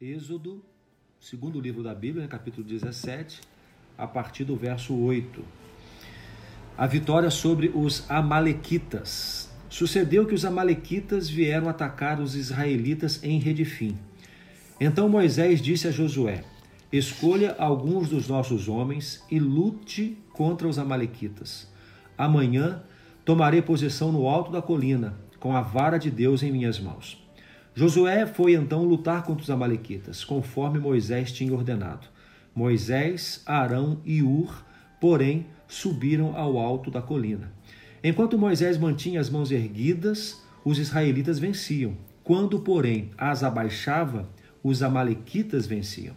Êxodo, segundo livro da Bíblia, capítulo 17, a partir do verso 8. A vitória sobre os Amalequitas. Sucedeu que os Amalequitas vieram atacar os israelitas em Redifim. Então Moisés disse a Josué: Escolha alguns dos nossos homens e lute contra os Amalequitas. Amanhã tomarei posição no alto da colina, com a vara de Deus em minhas mãos. Josué foi então lutar contra os Amalequitas, conforme Moisés tinha ordenado. Moisés, Arão e Ur, porém, subiram ao alto da colina. Enquanto Moisés mantinha as mãos erguidas, os israelitas venciam. Quando, porém, as abaixava, os Amalequitas venciam.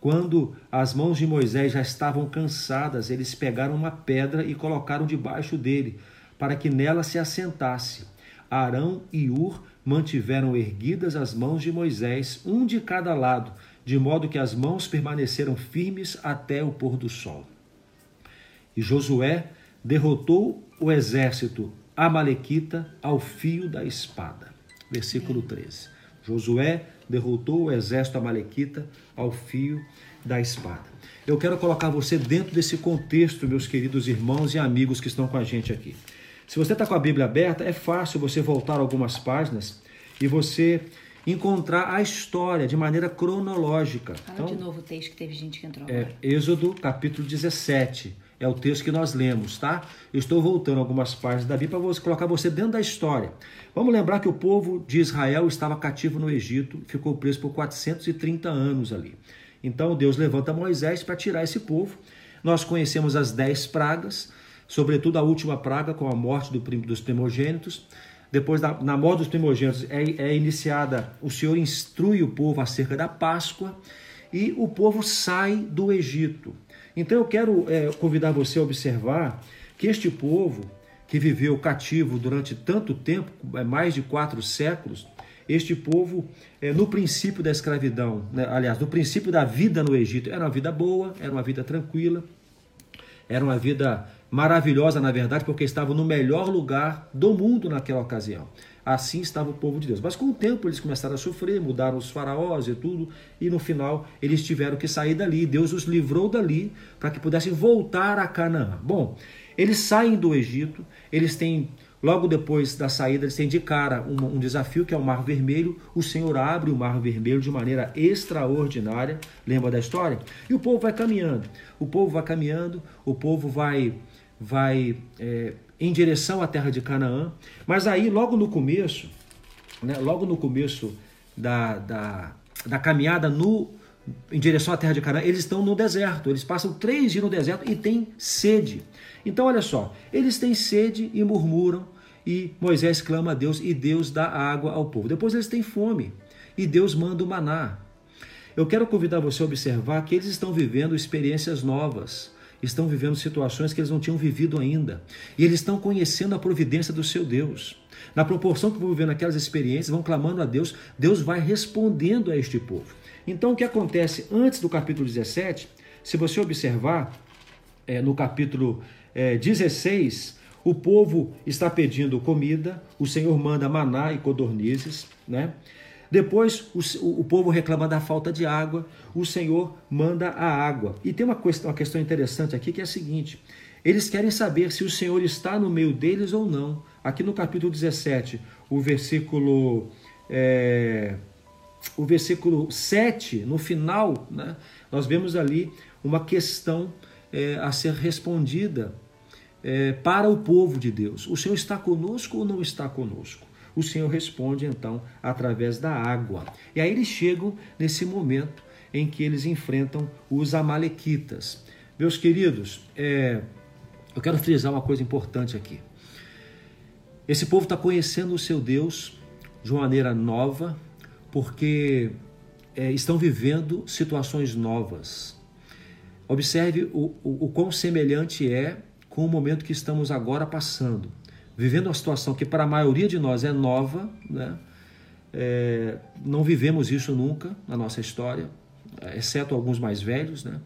Quando as mãos de Moisés já estavam cansadas, eles pegaram uma pedra e colocaram debaixo dele, para que nela se assentasse. Arão e Ur mantiveram erguidas as mãos de Moisés, um de cada lado, de modo que as mãos permaneceram firmes até o pôr do sol. E Josué derrotou o exército amalequita ao fio da espada. Versículo 13. Josué derrotou o exército amalequita ao fio da espada. Eu quero colocar você dentro desse contexto, meus queridos irmãos e amigos que estão com a gente aqui. Se você está com a Bíblia aberta, é fácil você voltar algumas páginas e você encontrar a história de maneira cronológica. Fala então, de novo o texto que teve gente que entrou. É, Êxodo capítulo 17. É o texto que nós lemos, tá? Eu estou voltando algumas páginas da Bíblia para colocar você dentro da história. Vamos lembrar que o povo de Israel estava cativo no Egito, ficou preso por 430 anos ali. Então Deus levanta Moisés para tirar esse povo. Nós conhecemos as dez pragas, sobretudo a última praga com a morte do, dos primogênitos. Depois, da, na morte dos primogênitos, é, é iniciada, o Senhor instrui o povo acerca da Páscoa e o povo sai do Egito. Então eu quero é, convidar você a observar que este povo, que viveu cativo durante tanto tempo, é, mais de quatro séculos, este povo, é, no princípio da escravidão, né, aliás, no princípio da vida no Egito, era uma vida boa, era uma vida tranquila, era uma vida maravilhosa, na verdade, porque estavam no melhor lugar do mundo naquela ocasião. Assim estava o povo de Deus. Mas com o tempo eles começaram a sofrer, mudaram os faraós e tudo, e no final eles tiveram que sair dali. Deus os livrou dali para que pudessem voltar a Canaã. Bom, eles saem do Egito, eles têm Logo depois da saída, eles têm de cara um, um, desafio que é o Mar Vermelho. O Senhor abre o Mar Vermelho de maneira extraordinária. Lembra da história? E o povo vai caminhando. O povo vai caminhando, o povo vai vai é, em direção à terra de Canaã. Mas aí, logo no começo, né, logo no começo da, da, da caminhada no, em direção à terra de Canaã, eles estão no deserto. Eles passam três dias no deserto e têm sede. Então, olha só, eles têm sede e murmuram, e Moisés clama a Deus, e Deus dá água ao povo. Depois eles têm fome, e Deus manda o maná. Eu quero convidar você a observar que eles estão vivendo experiências novas estão vivendo situações que eles não tinham vivido ainda. E eles estão conhecendo a providência do seu Deus. Na proporção que vão vivendo aquelas experiências, vão clamando a Deus, Deus vai respondendo a este povo. Então, o que acontece antes do capítulo 17, se você observar, é, no capítulo é, 16, o povo está pedindo comida, o Senhor manda maná e codornizes, né? Depois o, o, povo reclama da falta de água, o Senhor manda a água. E tem uma questão, uma questão interessante aqui que é a seguinte: eles querem saber se o Senhor está no meio deles ou não. Aqui no capítulo 17, o versículo. É, o versículo 7, no final, né, nós vemos ali uma questão é, a ser respondida é, para o povo de Deus. O Senhor está conosco ou não está conosco? O Senhor responde então através da água. E aí eles chegam nesse momento em que eles enfrentam os Amalequitas. Meus queridos, é, eu quero frisar uma coisa importante aqui. Esse povo está conhecendo o seu Deus de uma maneira nova, porque é, estão vivendo situações novas. Observe o, o, o quão semelhante é com o momento que estamos agora passando vivendo uma situação que para a maioria de nós é nova, né? É, não vivemos isso nunca na nossa história, exceto alguns mais velhos, né?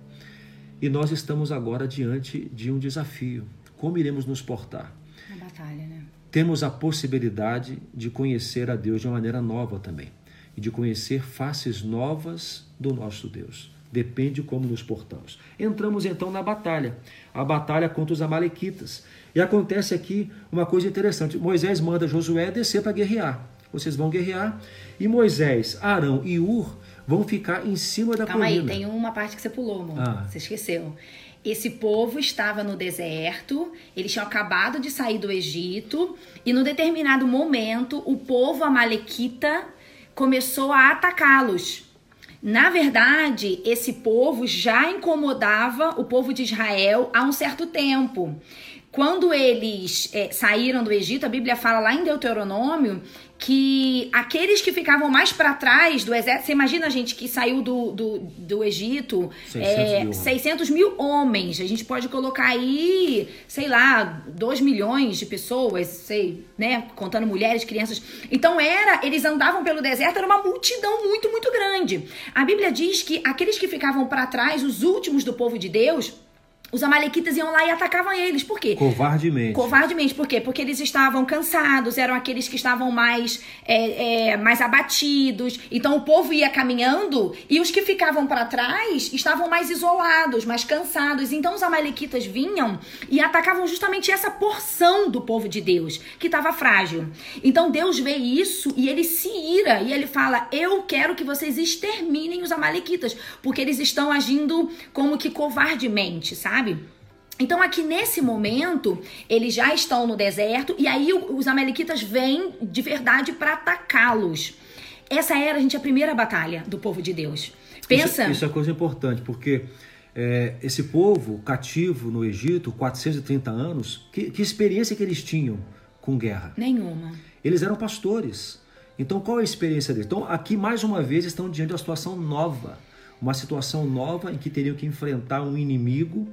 E nós estamos agora diante de um desafio. Como iremos nos portar? Uma batalha, né? Temos a possibilidade de conhecer a Deus de uma maneira nova também. e de conhecer faces novas do nosso Deus. Depende como nos portamos. Entramos então na batalha, a batalha contra os Amalequitas. E acontece aqui uma coisa interessante: Moisés manda Josué descer para guerrear. Vocês vão guerrear e Moisés, Arão e Ur vão ficar em cima da Calma colina. aí, tem uma parte que você pulou, amor. Ah. Você esqueceu. Esse povo estava no deserto, eles tinham acabado de sair do Egito, e no determinado momento, o povo amalequita começou a atacá-los. Na verdade, esse povo já incomodava o povo de Israel há um certo tempo. Quando eles é, saíram do Egito, a Bíblia fala lá em Deuteronômio que aqueles que ficavam mais para trás do exército, você imagina a gente que saiu do, do, do Egito, 600 é, mil. 600 mil homens, a gente pode colocar aí, sei lá, 2 milhões de pessoas, sei, né, contando mulheres, crianças. Então era, eles andavam pelo deserto, era uma multidão muito, muito grande. A Bíblia diz que aqueles que ficavam para trás, os últimos do povo de Deus, os amalequitas iam lá e atacavam eles. Por quê? Covardemente. Covardemente, por quê? Porque eles estavam cansados, eram aqueles que estavam mais, é, é, mais abatidos. Então o povo ia caminhando e os que ficavam para trás estavam mais isolados, mais cansados. Então os amalequitas vinham e atacavam justamente essa porção do povo de Deus, que estava frágil. Então Deus vê isso e ele se ira e ele fala: Eu quero que vocês exterminem os amalequitas, porque eles estão agindo como que covardemente, sabe? Então, aqui nesse momento, eles já estão no deserto e aí os amalequitas vêm de verdade para atacá-los. Essa era, gente, a primeira batalha do povo de Deus. Pensa. Isso, isso é coisa importante, porque é, esse povo cativo no Egito, 430 anos, que, que experiência que eles tinham com guerra? Nenhuma. Eles eram pastores. Então, qual é a experiência deles? Então, aqui mais uma vez estão diante de uma situação nova, uma situação nova em que teriam que enfrentar um inimigo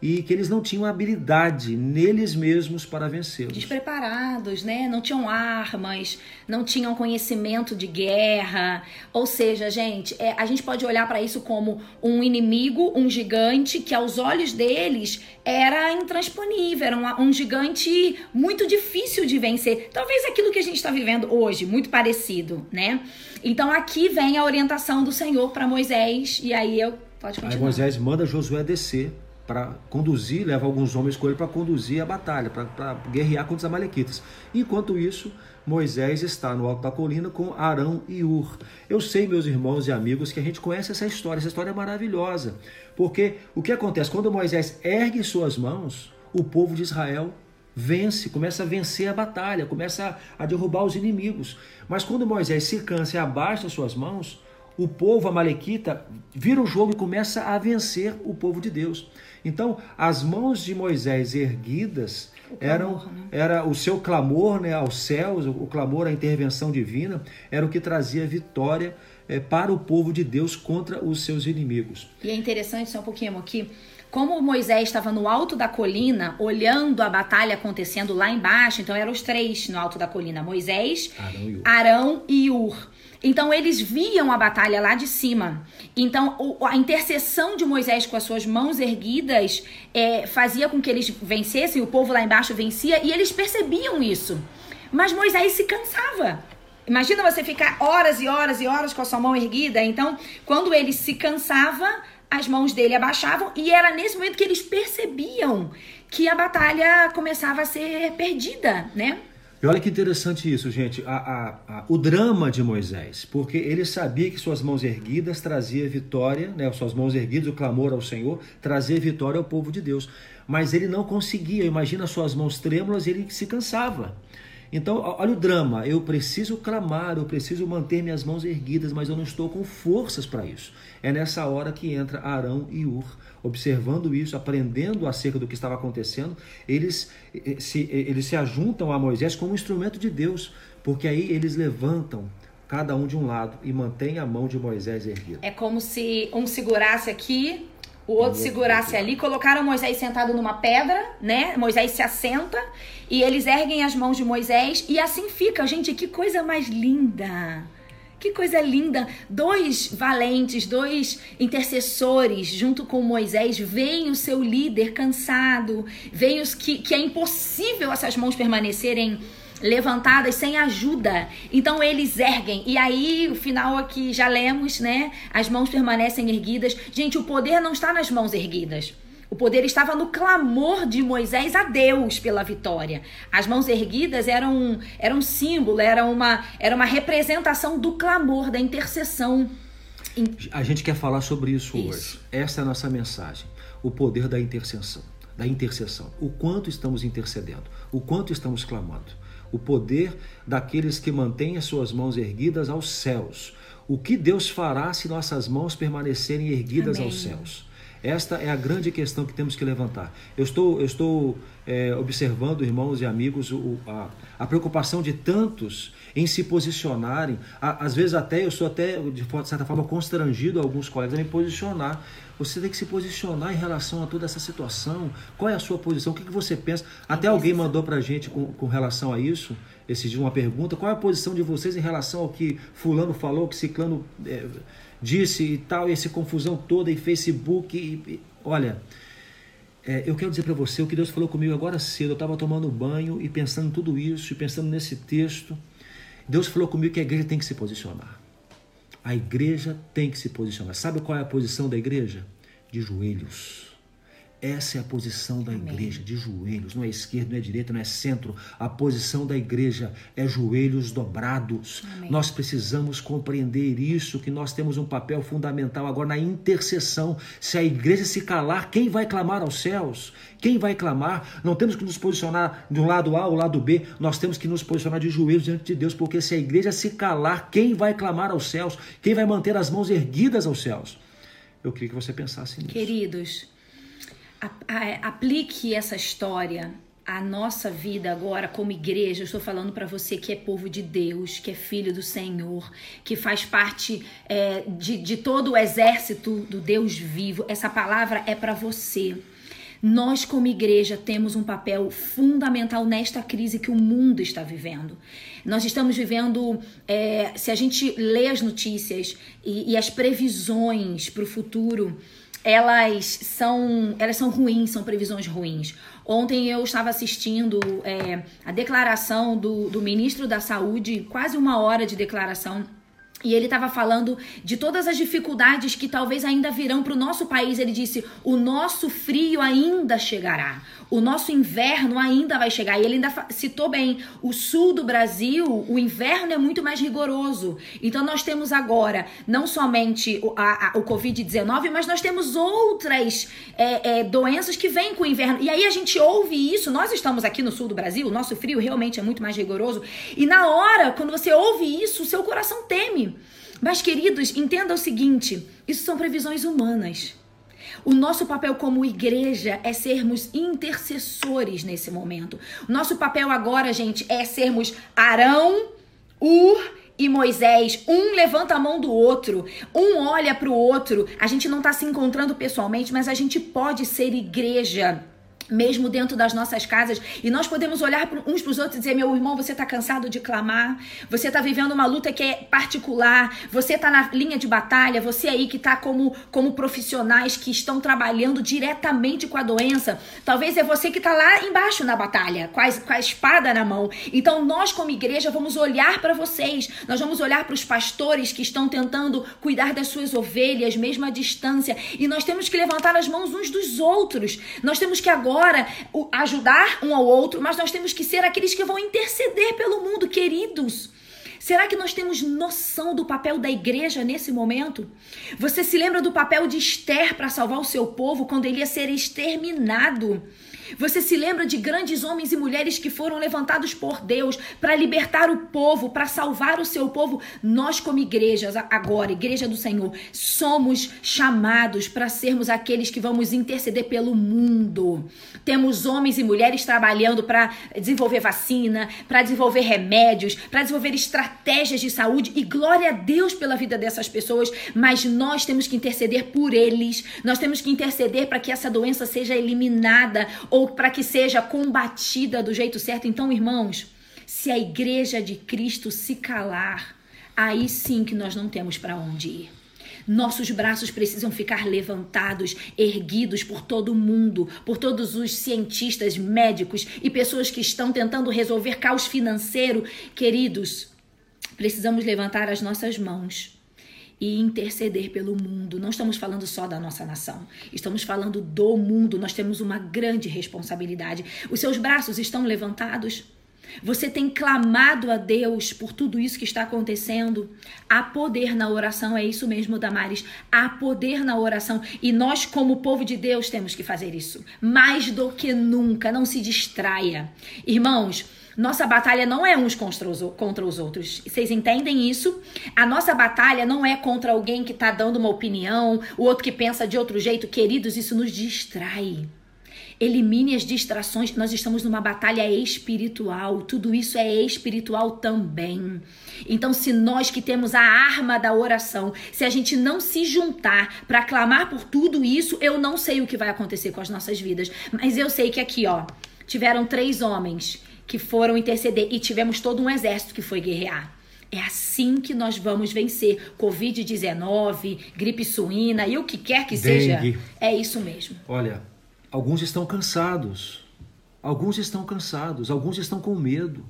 e que eles não tinham habilidade neles mesmos para vencê-los. Despreparados, né? Não tinham armas, não tinham conhecimento de guerra. Ou seja, gente, é, a gente pode olhar para isso como um inimigo, um gigante que aos olhos deles era intransponível, era um, um gigante muito difícil de vencer. Talvez aquilo que a gente está vivendo hoje, muito parecido, né? Então aqui vem a orientação do Senhor para Moisés e aí eu pode Aí continuar. Moisés manda Josué descer para conduzir, leva alguns homens com ele para conduzir a batalha, para guerrear contra os amalequitas. Enquanto isso, Moisés está no alto da colina com Arão e Ur. Eu sei, meus irmãos e amigos, que a gente conhece essa história. Essa história é maravilhosa. Porque o que acontece? Quando Moisés ergue suas mãos, o povo de Israel vence, começa a vencer a batalha, começa a, derrubar os inimigos. Mas quando Moisés se cansa e abaixa suas mãos, o povo amalequita vira o jogo e começa a vencer o povo de Deus. Então, as mãos de Moisés erguidas O eram clamor, né? era o seu clamor né, aos céus, o clamor à intervenção divina, era o que trazia vitória eh, para o povo de Deus contra os seus inimigos. E é interessante, só um pouquinho que como Moisés estava no alto da colina, olhando a batalha acontecendo lá embaixo, então eram os três no alto da colina: Moisés, Arão e Ur. Arão e Ur. Então eles viam a batalha lá de cima. Então o- a intercessão de Moisés com as suas mãos erguidas é, fazia com que eles vencessem, o povo lá embaixo vencia e eles percebiam isso. Mas Moisés se cansava. Imagina você ficar horas e horas e horas com a sua mão erguida. Então, quando ele se cansava, as mãos dele abaixavam e era nesse momento que eles percebiam que a batalha começava a ser perdida, né? E olha que interessante isso, gente. A- a- a- o drama de Moisés, porque ele sabia que suas mãos erguidas trazia vitória, né? Suas mãos erguidas, o clamor ao Senhor, trazia vitória ao povo de Deus. Mas ele não conseguia. Imagina suas mãos trêmulas, ele se cansava. Então, olha o drama. Eu preciso clamar, eu preciso manter minhas mãos erguidas, mas eu não estou com forças para isso. É nessa hora que entra Arão e Ur. Observando isso, aprendendo acerca do que estava acontecendo, eles eh, se, eh, eles se ajuntam a Moisés como instrumento de Deus, porque aí eles levantam cada um de um lado e mantêm a mão de Moisés erguida. É como se um segurasse aqui, o outro segurasse ali, colocaram Moisés sentado numa pedra, né? Moisés se assenta e eles erguem as mãos de Moisés e assim fica. Gente, que coisa mais linda! Que coisa linda! Dois valentes, dois intercessores junto com Moisés, veem o seu líder cansado, veem os que, que é impossível essas mãos permanecerem levantadas sem ajuda. Então eles erguem. E aí, o final aqui já lemos, né? As mãos permanecem erguidas. Gente, o poder não está nas mãos erguidas. O poder estava no clamor de Moisés a Deus pela vitória. As mãos erguidas eram, eram um símbolo, era uma, era uma representação do clamor, da intercessão. A gente quer falar sobre isso, isso. hoje. Essa é a nossa mensagem. O poder da intercessão. Da intercessão. O quanto estamos intercedendo. O quanto estamos clamando. O poder daqueles que mantêm as suas mãos erguidas aos céus. O que Deus fará se nossas mãos permanecerem erguidas Amém. aos céus? Esta é a grande questão que temos que levantar. Eu estou, eu estou é, observando, irmãos e amigos, o, a, a, preocupação de tantos em se posicionarem. A, às vezes até eu sou até, de certa forma, constrangido alguns colegas a me posicionar. Você tem que se posicionar em relação a toda essa situação. Qual é a sua posição? O que, que você pensa? Até alguém mandou para a gente com, com relação a isso, esse dia uma pergunta. Qual é a posição de vocês em relação ao que fulano falou, que ciclano... É, disse e tal, e essa confusão toda em Facebook. E, e, olha, é, eu quero dizer para você o que Deus falou comigo agora cedo. Eu estava tomando banho e pensando em tudo isso, e pensando nesse texto. Deus falou comigo que a igreja tem que se posicionar. A igreja tem que se posicionar. Sabe qual é a posição da igreja? De joelhos. Essa é a posição da Amém. igreja, de joelhos. Não é esquerda, não é direita, não é centro. A posição da igreja é joelhos dobrados. Amém. Nós precisamos compreender isso, que nós temos um papel fundamental agora na intercessão. Se a igreja se calar, quem vai clamar aos céus? Quem vai clamar? Não temos que nos posicionar do lado A ou lado B, nós temos que nos posicionar de joelhos diante de Deus, porque se a igreja se calar, quem vai clamar aos céus? Quem vai manter as mãos erguidas aos céus? Eu queria que você pensasse nisso. Queridos, aplique essa história à nossa vida agora como igreja. Eu estou falando para você que é povo de Deus, que é filho do Senhor, que faz parte é, de, de todo o exército do Deus vivo. Essa palavra é para você. Nós, como igreja, temos um papel fundamental nesta crise que o mundo está vivendo. Nós estamos vivendo, é, se a gente lê as notícias e, e as previsões para o futuro, elas são, elas são ruins, são previsões ruins. Ontem eu estava assistindo é, a declaração do, do ministro da Saúde, quase uma hora de declaração e ele estava falando de todas as dificuldades que talvez ainda virão para o nosso país. Ele disse: o nosso frio ainda chegará, o nosso inverno ainda vai chegar. E ele ainda citou bem: o sul do Brasil, o inverno é muito mais rigoroso. Então nós temos agora não somente o, o Covid-19, mas nós temos outras é, é, doenças que vêm com o inverno. E aí a gente ouve isso. Nós estamos aqui no sul do Brasil, o nosso frio realmente é muito mais rigoroso. E na hora, quando você ouve isso, o seu coração teme. Mas, queridos, entenda o seguinte: isso são previsões humanas. O nosso papel como igreja é sermos intercessores nesse momento. O nosso papel agora, gente, é sermos Arão, Ur e Moisés, um levanta a mão do outro, um olha para o outro. A gente não está se encontrando pessoalmente, mas a gente pode ser igreja mesmo dentro das nossas casas, e nós podemos olhar uns para os outros e dizer: meu irmão, você está cansado de clamar, você está vivendo uma luta que é particular, você está na linha de batalha, você aí que está como, como profissionais que estão trabalhando diretamente com a doença, talvez é você que está lá embaixo na batalha, com a, com a espada na mão. Então, nós, como igreja, vamos olhar para vocês, nós vamos olhar para os pastores que estão tentando cuidar das suas ovelhas, mesmo à distância, e nós temos que levantar as mãos uns dos outros, nós temos que agora agora ajudar um ao outro, mas nós temos que ser aqueles que vão interceder pelo mundo, queridos. Será que nós temos noção do papel da igreja nesse momento? Você se lembra do papel de Esther para salvar o seu povo quando ele ia ser exterminado? Você se lembra de grandes homens e mulheres que foram levantados por Deus para libertar o povo, para salvar o seu povo? Nós, como igrejas, agora, Igreja do Senhor, somos chamados para sermos aqueles que vamos interceder pelo mundo. Temos homens e mulheres trabalhando para desenvolver vacina, para desenvolver remédios, para desenvolver estratégias de saúde e glória a Deus pela vida dessas pessoas, mas nós temos que interceder por eles. Nós temos que interceder para que essa doença seja eliminada ou para que seja combatida do jeito certo. Então, irmãos, se a igreja de Cristo se calar, aí sim que nós não temos para onde ir. Nossos braços precisam ficar levantados, erguidos por todo mundo, por todos os cientistas, médicos e pessoas que estão tentando resolver caos financeiro. Queridos, precisamos levantar as nossas mãos e interceder pelo mundo. Não estamos falando só da nossa nação, estamos falando do mundo. Nós temos uma grande responsabilidade. Os seus braços estão levantados? Você tem clamado a Deus por tudo isso que está acontecendo? Há poder na oração, é isso mesmo, Damares. Há poder na oração. E nós, como povo de Deus, temos que fazer isso. Mais do que nunca. Não se distraia. Irmãos, nossa batalha não é uns contra os, outros. Vocês entendem isso? A nossa batalha não é contra alguém que está dando uma opinião, o outro que pensa de outro jeito. Queridos, isso nos distrai. Elimine as distrações. Nós estamos numa batalha espiritual. Tudo isso é espiritual também. Então, se nós que temos a arma da oração, se a gente não se juntar para clamar por tudo isso, eu não sei o que vai acontecer com as nossas vidas. Mas eu sei que aqui, ó, tiveram três homens que foram interceder e tivemos todo um exército que foi guerrear. É assim que nós vamos vencer Covid-19, gripe suína e o que quer que Dengue. seja. É isso mesmo. Olha, Alguns estão cansados. Alguns estão cansados. Alguns estão com medo.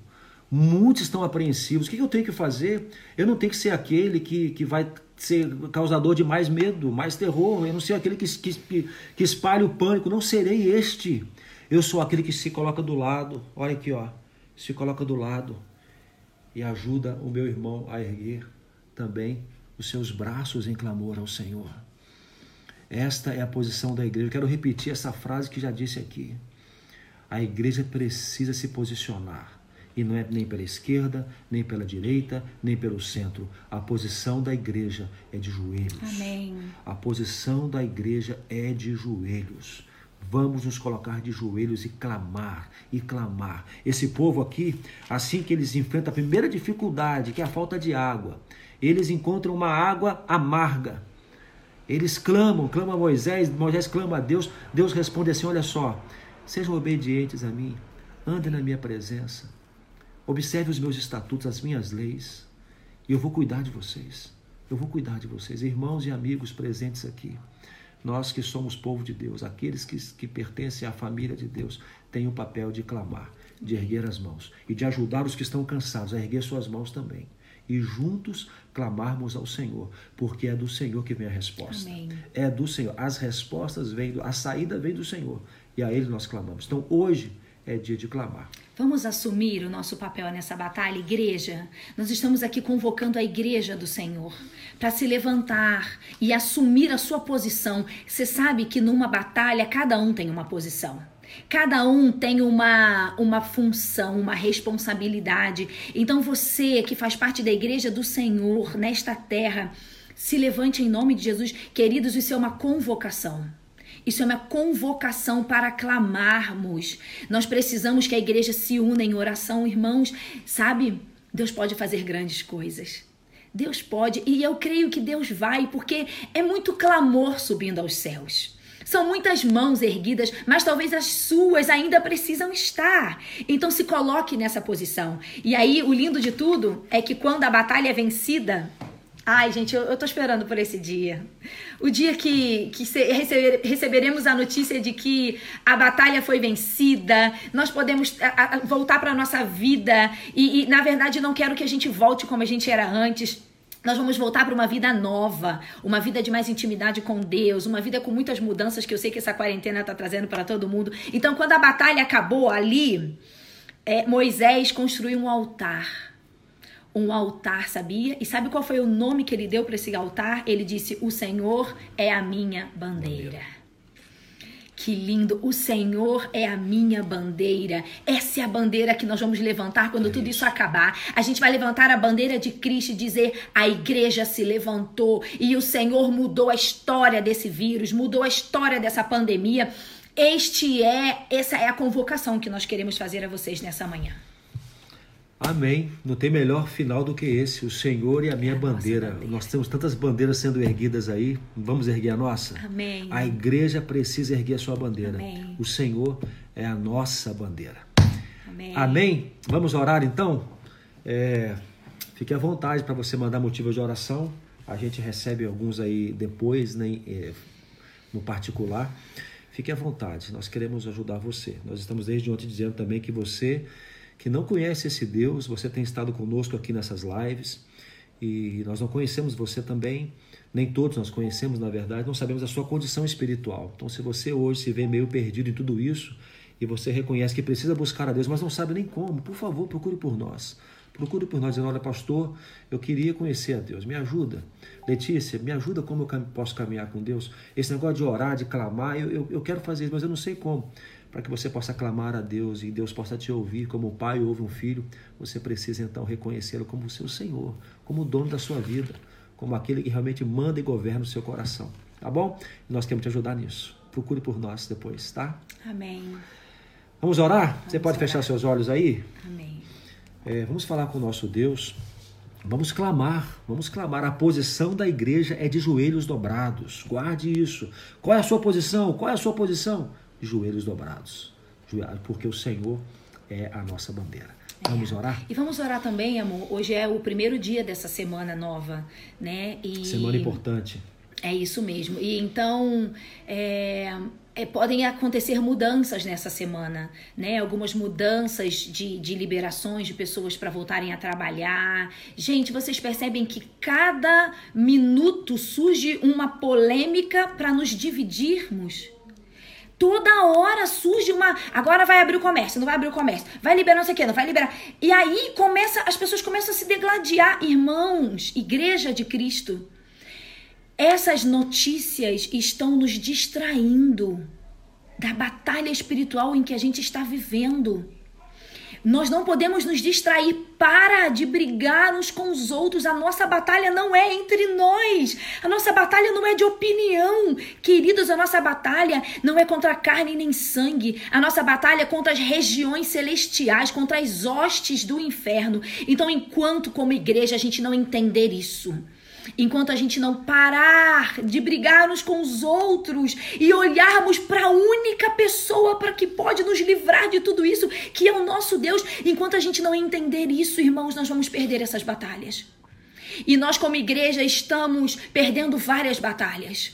Muitos estão apreensivos. O que eu tenho que fazer? Eu não tenho que ser aquele que, que vai ser causador de mais medo, mais terror. Eu não ser aquele que, que, que espalha o pânico. Não serei este. Eu sou aquele que se coloca do lado. Olha aqui, ó. Se coloca do lado e ajuda o meu irmão a erguer também os seus braços em clamor ao Senhor. Esta é a posição da igreja. Eu quero repetir essa frase que já disse aqui. A igreja precisa se posicionar. E não é nem pela esquerda, nem pela direita, nem pelo centro. A posição da igreja é de joelhos. Amém. A posição da igreja é de joelhos. Vamos nos colocar de joelhos e clamar, e clamar. Esse povo aqui, assim que eles enfrentam a primeira dificuldade, que é a falta de água, eles encontram uma água amarga. Eles clamam, clamam a Moisés, Moisés clama a Deus, Deus responde assim: Olha só, sejam obedientes a mim, andem na minha presença, observe os meus estatutos, as minhas leis, e eu vou cuidar de vocês. Eu vou cuidar de vocês, irmãos e amigos presentes aqui. Nós que somos povo de Deus, aqueles que, que pertencem à família de Deus, têm o papel de clamar, de erguer as mãos e de ajudar os que estão cansados a erguer suas mãos também e juntos clamarmos ao Senhor, porque é do Senhor que vem a resposta. Amém. É do Senhor. As respostas vêm, a saída vem do Senhor e a Ele nós clamamos. Então hoje é dia de clamar. Vamos assumir o nosso papel nessa batalha, igreja. Nós estamos aqui convocando a igreja do Senhor para se levantar e assumir a sua posição. Você sabe que numa batalha cada um tem uma posição. Cada um tem uma, uma função, uma responsabilidade. Então você que faz parte da igreja do Senhor nesta terra, se levante em nome de Jesus. Queridos, isso é uma convocação. Isso é uma convocação para clamarmos. Nós precisamos que a igreja se una em oração, irmãos. Sabe? Deus pode fazer grandes coisas. Deus pode, e eu creio que Deus vai, porque é muito clamor subindo aos céus. São muitas mãos erguidas, mas talvez as suas ainda precisam estar. Então se coloque nessa posição. E aí, o lindo de tudo é que quando a batalha é vencida, Ai, gente, eu, eu tô esperando por esse dia. O dia que, que receber, receberemos a notícia de que a batalha foi vencida, nós podemos a, a, voltar para nossa vida. E, e, na verdade, não quero que a gente volte como a gente era antes. Nós vamos voltar para uma vida nova, uma vida de mais intimidade com Deus, uma vida com muitas mudanças que eu sei que essa quarentena está trazendo para todo mundo. Então, quando a batalha acabou ali, é, Moisés construiu um altar. Um altar, sabia? E sabe qual foi o nome que ele deu para esse altar? Ele disse: O Senhor é a minha bandeira. Que lindo! O Senhor é a minha bandeira. Essa é a bandeira que nós vamos levantar quando é tudo isso. isso acabar. A gente vai levantar a bandeira de Cristo e dizer: a igreja se levantou e o Senhor mudou a história desse vírus, mudou a história dessa pandemia. Este é, essa é a convocação que nós queremos fazer a vocês nessa manhã. Amém. Não tem melhor final do que esse, o Senhor e a minha bandeira. bandeira. Nós temos tantas bandeiras sendo erguidas aí, vamos erguer a nossa? Amém. A igreja precisa erguer a sua bandeira. Amém. O Senhor é a nossa bandeira. Amém. Amém. Vamos orar então? É, Fique à vontade para você mandar motivos de oração. A gente recebe alguns aí depois, né, no particular. Fique à vontade, nós queremos ajudar você. Nós estamos desde ontem dizendo também que você que não conhece esse Deus, você tem estado conosco aqui nessas lives e nós não conhecemos você também, nem todos nós conhecemos na verdade, não sabemos a sua condição espiritual. Então, se você hoje se vê meio perdido em tudo isso e você reconhece que precisa buscar a Deus, mas não sabe nem como, por favor, procure por nós. Procure por nós dizendo: Olha, pastor, eu queria conhecer a Deus, me ajuda. Letícia, me ajuda como eu posso caminhar com Deus. Esse negócio de orar, de clamar, eu, eu, eu quero fazer isso, mas eu não sei como. Para que você possa clamar a Deus e Deus possa te ouvir como o pai ouve um filho, você precisa então reconhecê-lo como o seu Senhor, como o dono da sua vida, como aquele que realmente manda e governa o seu coração. Tá bom? Nós queremos te ajudar nisso. Procure por nós depois, tá? Amém. Vamos orar? Vamos você pode orar. fechar seus olhos aí? Amém. É, vamos falar com o nosso Deus. Vamos clamar, vamos clamar. A posição da igreja é de joelhos dobrados. Guarde isso. Qual é a sua posição? Qual é a sua posição? Joelhos dobrados. Porque o Senhor é a nossa bandeira. Vamos orar? E vamos orar também, amor. Hoje é o primeiro dia dessa semana nova, né? E... Semana importante. É isso mesmo. E então, é, é, podem acontecer mudanças nessa semana, né? Algumas mudanças de, de liberações de pessoas para voltarem a trabalhar. Gente, vocês percebem que cada minuto surge uma polêmica para nos dividirmos. Toda hora surge uma. Agora vai abrir o comércio, não vai abrir o comércio. Vai liberar não sei o quê, não vai liberar. E aí começa, as pessoas começam a se degladiar. Irmãos, igreja de Cristo. Essas notícias estão nos distraindo da batalha espiritual em que a gente está vivendo. Nós não podemos nos distrair. Para de brigar uns com os outros. A nossa batalha não é entre nós. A nossa batalha não é de opinião. Queridos, a nossa batalha não é contra carne nem sangue. A nossa batalha é contra as regiões celestiais, contra as hostes do inferno. Então, enquanto como igreja a gente não entender isso, enquanto a gente não parar de brigar uns com os outros e olharmos para a única pessoa para que pode nos livrar de tudo isso, que é o nosso Deus, enquanto a gente não entender isso, irmãos, nós vamos perder essas batalhas. E nós, como igreja, estamos perdendo várias batalhas,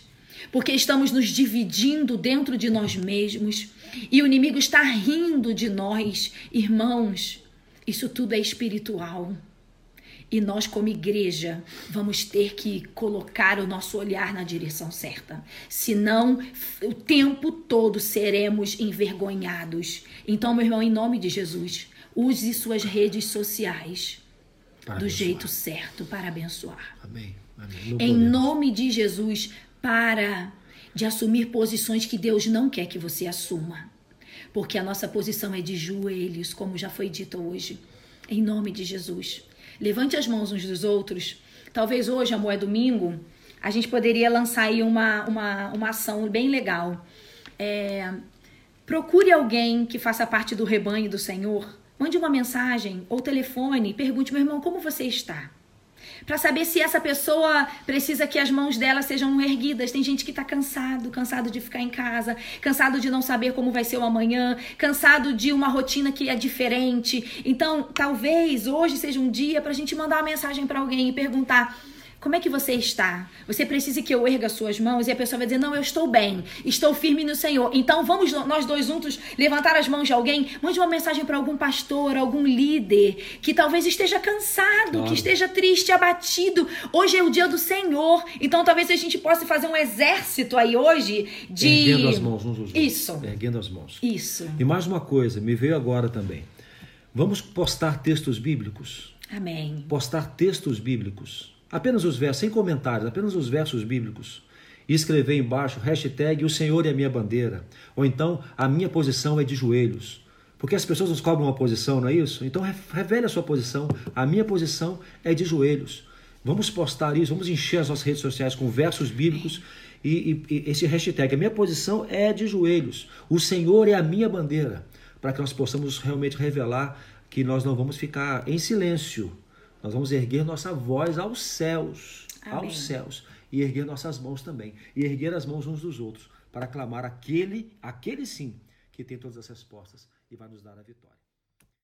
porque estamos nos dividindo dentro de nós mesmos e o inimigo está rindo de nós, irmãos. Isso tudo é espiritual. E nós, como igreja, vamos ter que colocar o nosso olhar na direção certa. Senão, o tempo todo seremos envergonhados. Então, meu irmão, em nome de Jesus, use suas redes sociais para do abençoar. jeito certo para abençoar. Amém. Amém. Em nome de Jesus, para de assumir posições que Deus não quer que você assuma. Porque a nossa posição é de joelhos, como já foi dito hoje. Em nome de Jesus. Levante as mãos uns dos outros. Talvez hoje, amor, é domingo, a gente poderia lançar aí uma, uma, uma ação bem legal. É, procure alguém que faça parte do rebanho do Senhor. Mande uma mensagem ou telefone. Pergunte, meu irmão, como você está? Para saber se essa pessoa precisa que as mãos dela sejam erguidas. Tem gente que está cansado, cansado de ficar em casa, cansado de não saber como vai ser o amanhã, cansado de uma rotina que é diferente. Então, talvez hoje seja um dia para a gente mandar uma mensagem para alguém e perguntar como é que você está? Você precisa que eu erga suas mãos e a pessoa vai dizer: Não, eu estou bem, estou firme no Senhor. Então vamos nós dois juntos levantar as mãos de alguém. Mande uma mensagem para algum pastor, algum líder que talvez esteja cansado, claro. que esteja triste, abatido. Hoje é o dia do Senhor. Então talvez a gente possa fazer um exército aí hoje de. Erguendo as mãos uns aos outros. Isso. Erguendo as mãos. Isso. E mais uma coisa, me veio agora também. Vamos postar textos bíblicos. Amém. Postar textos bíblicos apenas os versos, sem comentários, apenas os versos bíblicos. E escrever embaixo, hashtag o Senhor é a minha bandeira. Ou então, a minha posição é de joelhos. Porque as pessoas nos cobram uma posição, não é isso? Então revele a sua posição. A minha posição é de joelhos. Vamos postar isso, vamos encher as nossas redes sociais com versos bíblicos e, e, e esse hashtag. A minha posição é de joelhos. O Senhor é a minha bandeira. Para que nós possamos realmente revelar que nós não vamos ficar em silêncio, nós vamos erguer nossa voz aos céus, Amém. aos céus, e erguer nossas mãos também, e erguer as mãos uns dos outros, para clamar aquele, aquele sim, que tem todas as respostas e vai nos dar a vitória.